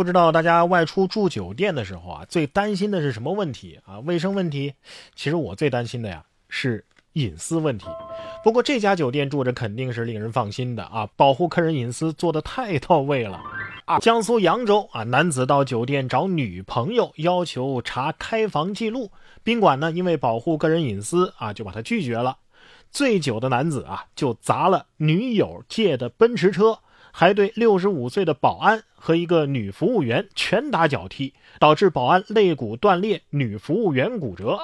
不知道大家外出住酒店的时候啊，最担心的是什么问题啊？卫生问题？其实我最担心的呀是隐私问题。不过这家酒店住着肯定是令人放心的啊，保护客人隐私做得太到位了啊！江苏扬州啊，男子到酒店找女朋友，要求查开房记录，宾馆呢因为保护个人隐私啊，就把他拒绝了。醉酒的男子啊，就砸了女友借的奔驰车。还对六十五岁的保安和一个女服务员拳打脚踢，导致保安肋骨断裂，女服务员骨折。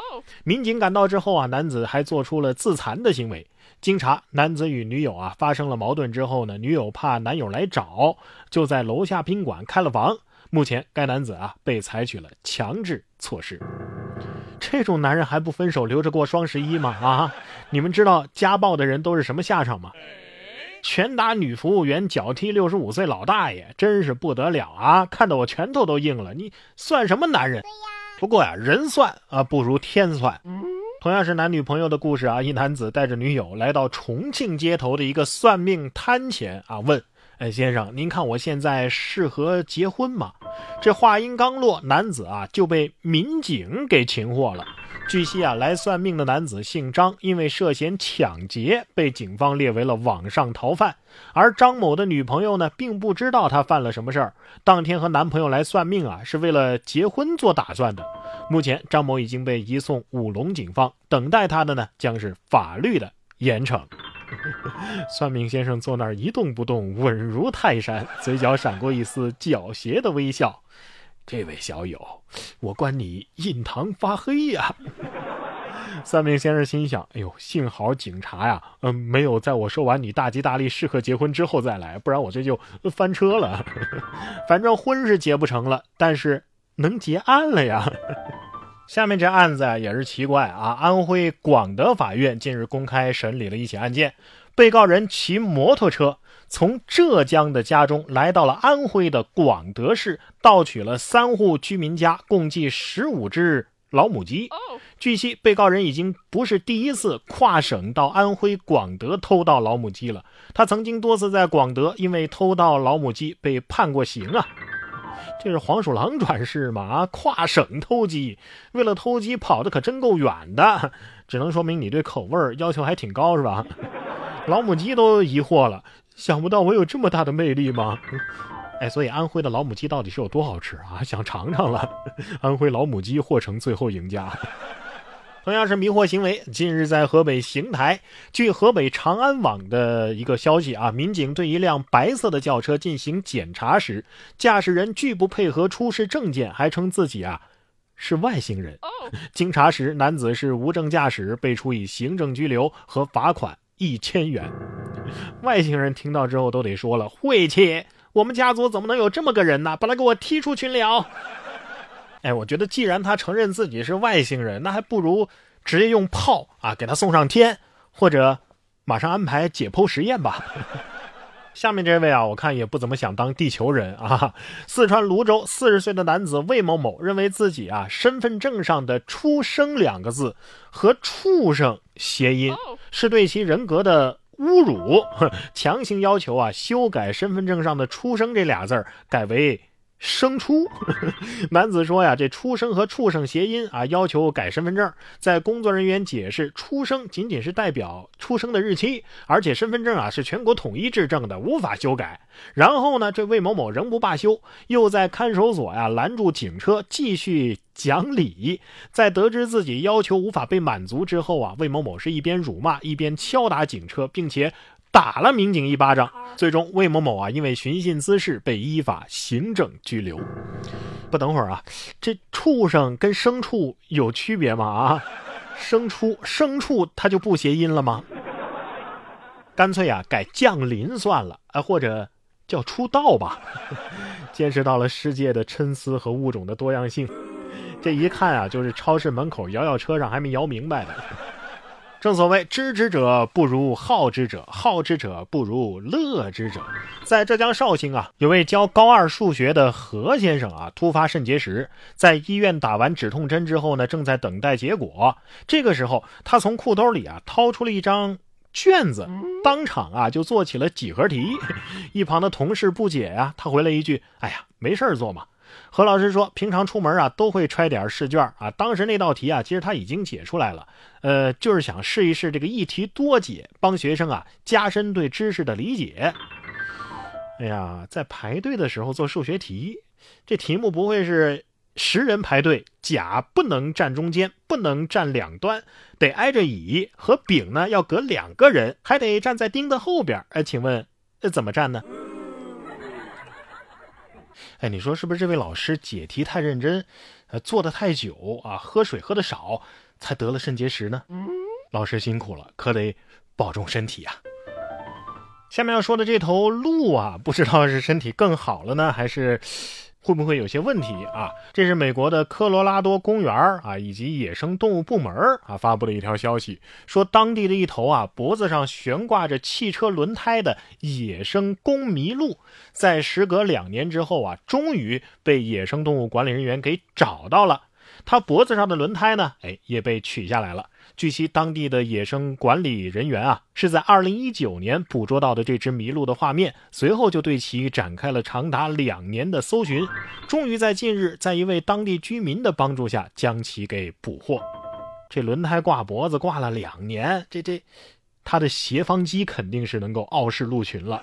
民警赶到之后啊，男子还做出了自残的行为。经查，男子与女友啊发生了矛盾之后呢，女友怕男友来找，就在楼下宾馆开了房。目前该男子啊被采取了强制措施。这种男人还不分手，留着过双十一吗？啊，你们知道家暴的人都是什么下场吗？拳打女服务员，脚踢六十五岁老大爷，真是不得了啊！看得我拳头都硬了。你算什么男人？不过呀，人算啊不如天算。同样是男女朋友的故事啊，一男子带着女友来到重庆街头的一个算命摊前啊，问：“哎，先生，您看我现在适合结婚吗？”这话音刚落，男子啊就被民警给擒获了。据悉啊，来算命的男子姓张，因为涉嫌抢劫，被警方列为了网上逃犯。而张某的女朋友呢，并不知道他犯了什么事儿。当天和男朋友来算命啊，是为了结婚做打算的。目前，张某已经被移送武隆警方，等待他的呢，将是法律的严惩。算命先生坐那儿一动不动，稳如泰山，嘴角闪过一丝狡黠的微笑。这位小友，我观你印堂发黑呀！算命先生心想：哎呦，幸好警察呀，嗯，没有在我说完你大吉大利、适合结婚之后再来，不然我这就翻车了。反正婚是结不成了，但是能结案了呀。下面这案子也是奇怪啊，安徽广德法院近日公开审理了一起案件，被告人骑摩托车。从浙江的家中来到了安徽的广德市，盗取了三户居民家共计十五只老母鸡。据悉，被告人已经不是第一次跨省到安徽广德偷盗老母鸡了。他曾经多次在广德因为偷盗老母鸡被判过刑啊！这是黄鼠狼转世吗？啊，跨省偷鸡，为了偷鸡跑的可真够远的，只能说明你对口味要求还挺高，是吧？老母鸡都疑惑了。想不到我有这么大的魅力吗？哎，所以安徽的老母鸡到底是有多好吃啊？想尝尝了。安徽老母鸡或成最后赢家。同样是迷惑行为，近日在河北邢台，据河北长安网的一个消息啊，民警对一辆白色的轿车进行检查时，驾驶人拒不配合出示证件，还称自己啊是外星人。经查实，男子是无证驾驶，被处以行政拘留和罚款一千元。外星人听到之后都得说了：“晦气！我们家族怎么能有这么个人呢？把他给我踢出群聊！”哎，我觉得既然他承认自己是外星人，那还不如直接用炮啊给他送上天，或者马上安排解剖实验吧。下面这位啊，我看也不怎么想当地球人啊。四川泸州四十岁的男子魏某某认为自己啊身份证上的“出生”两个字和“畜生”谐音，是对其人格的。侮辱，强行要求啊修改身份证上的“出生”这俩字儿，改为“生出”。男子说呀，这“出生”和“畜生”谐音啊，要求改身份证。在工作人员解释，“出生”仅仅是代表出生的日期，而且身份证啊是全国统一制证的，无法修改。然后呢，这魏某某仍不罢休，又在看守所呀拦住警车，继续。讲理，在得知自己要求无法被满足之后啊，魏某某是一边辱骂一边敲打警车，并且打了民警一巴掌。最终，魏某某啊因为寻衅滋事被依法行政拘留。不，等会儿啊，这畜生跟牲畜有区别吗？啊，牲畜牲畜它就不谐音了吗？干脆啊改降临算了啊，或者叫出道吧。见识到了世界的参差和物种的多样性。这一看啊，就是超市门口摇摇车上还没摇明白的。正所谓知之者不如好之者，好之者不如乐之者。在浙江绍兴啊，有位教高二数学的何先生啊，突发肾结石，在医院打完止痛针之后呢，正在等待结果。这个时候，他从裤兜里啊掏出了一张卷子，当场啊就做起了几何题。一旁的同事不解呀，他回了一句：“哎呀，没事儿做嘛。”何老师说，平常出门啊都会揣点试卷啊。当时那道题啊，其实他已经解出来了，呃，就是想试一试这个一题多解，帮学生啊加深对知识的理解。哎呀，在排队的时候做数学题，这题目不会是十人排队，甲不能站中间，不能站两端，得挨着乙和丙呢要隔两个人，还得站在丁的后边。哎，请问怎么站呢？哎，你说是不是这位老师解题太认真，呃，做的太久啊，喝水喝的少，才得了肾结石呢？老师辛苦了，可得保重身体呀。下面要说的这头鹿啊，不知道是身体更好了呢，还是？会不会有些问题啊？这是美国的科罗拉多公园啊，以及野生动物部门啊发布了一条消息，说当地的一头啊脖子上悬挂着汽车轮胎的野生公麋鹿，在时隔两年之后啊，终于被野生动物管理人员给找到了。它脖子上的轮胎呢，哎，也被取下来了。据悉，当地的野生管理人员啊，是在2019年捕捉到的这只麋鹿的画面，随后就对其展开了长达两年的搜寻，终于在近日，在一位当地居民的帮助下，将其给捕获。这轮胎挂脖子挂了两年，这这，它的斜方肌肯定是能够傲视鹿群了。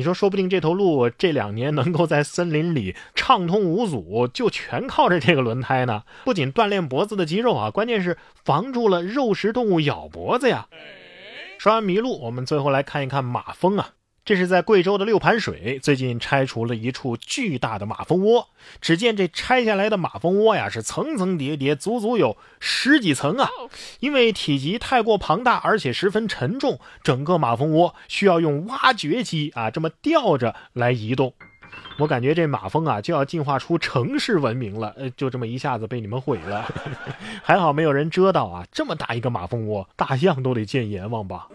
你说，说不定这头鹿这两年能够在森林里畅通无阻，就全靠着这个轮胎呢。不仅锻炼脖子的肌肉啊，关键是防住了肉食动物咬脖子呀。说完麋鹿，我们最后来看一看马蜂啊。这是在贵州的六盘水，最近拆除了一处巨大的马蜂窝。只见这拆下来的马蜂窝呀，是层层叠叠，足足有十几层啊！因为体积太过庞大，而且十分沉重，整个马蜂窝需要用挖掘机啊这么吊着来移动。我感觉这马蜂啊就要进化出城市文明了，呃，就这么一下子被你们毁了。还好没有人遮到啊！这么大一个马蜂窝，大象都得见阎王吧？